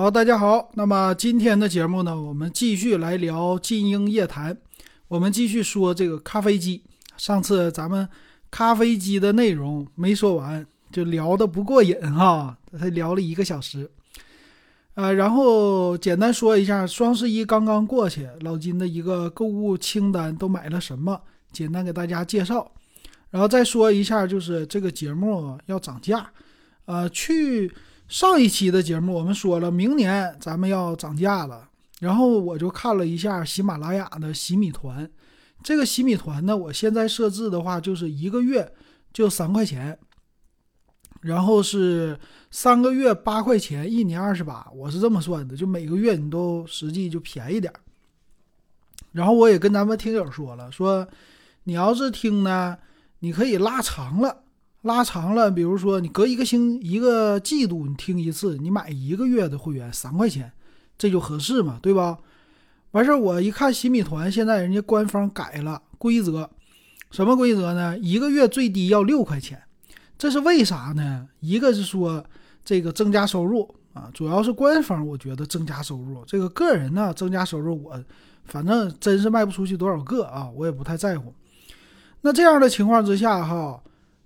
好，大家好。那么今天的节目呢，我们继续来聊金鹰夜谈。我们继续说这个咖啡机。上次咱们咖啡机的内容没说完，就聊的不过瘾哈，才聊了一个小时。呃，然后简单说一下，双十一刚刚过去，老金的一个购物清单都买了什么，简单给大家介绍。然后再说一下，就是这个节目要涨价。呃，去上一期的节目我们说了，明年咱们要涨价了。然后我就看了一下喜马拉雅的洗米团，这个洗米团呢，我现在设置的话就是一个月就三块钱，然后是三个月八块钱，一年二十八，我是这么算的，就每个月你都实际就便宜点然后我也跟咱们听友说了，说你要是听呢。你可以拉长了，拉长了，比如说你隔一个星一个季度你听一次，你买一个月的会员三块钱，这就合适嘛，对吧？完事儿我一看洗米团现在人家官方改了规则，什么规则呢？一个月最低要六块钱，这是为啥呢？一个是说这个增加收入啊，主要是官方我觉得增加收入，这个个人呢增加收入我反正真是卖不出去多少个啊，我也不太在乎。那这样的情况之下，哈，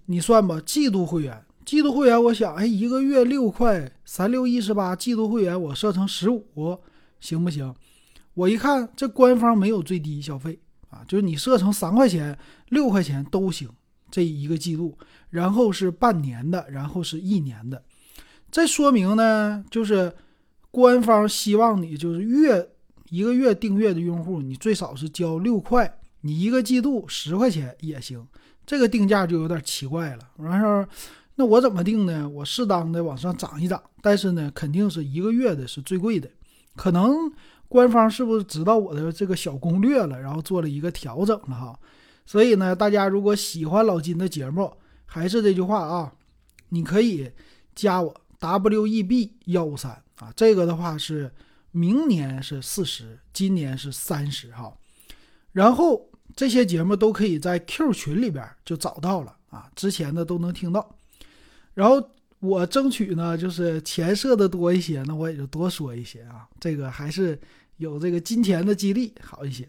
你算吧，季度会员，季度会员，我想，哎，一个月六块，三六一十八，季度会员我设成十五，行不行？我一看，这官方没有最低消费啊，就是你设成三块钱、六块钱都行，这一个季度，然后是半年的，然后是一年的，这说明呢，就是官方希望你就是月一个月订阅的用户，你最少是交六块。你一个季度十块钱也行，这个定价就有点奇怪了。完事儿，那我怎么定呢？我适当的往上涨一涨，但是呢，肯定是一个月的是最贵的。可能官方是不是知道我的这个小攻略了，然后做了一个调整了哈？所以呢，大家如果喜欢老金的节目，还是这句话啊，你可以加我 W E B 幺五三啊，这个的话是明年是四十，今年是三十哈，然后。这些节目都可以在 Q 群里边就找到了啊，之前的都能听到。然后我争取呢，就是钱设的多一些，那我也就多说一些啊。这个还是有这个金钱的激励好一些。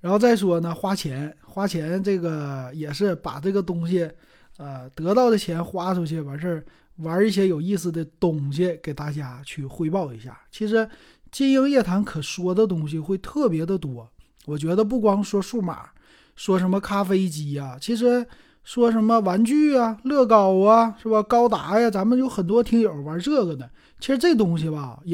然后再说呢，花钱花钱这个也是把这个东西，呃，得到的钱花出去，完事儿玩一些有意思的东西给大家去汇报一下。其实金鹰夜谈可说的东西会特别的多。我觉得不光说数码，说什么咖啡机呀，其实说什么玩具啊、乐高啊，是吧？高达呀，咱们有很多听友玩这个的。其实这东西吧，也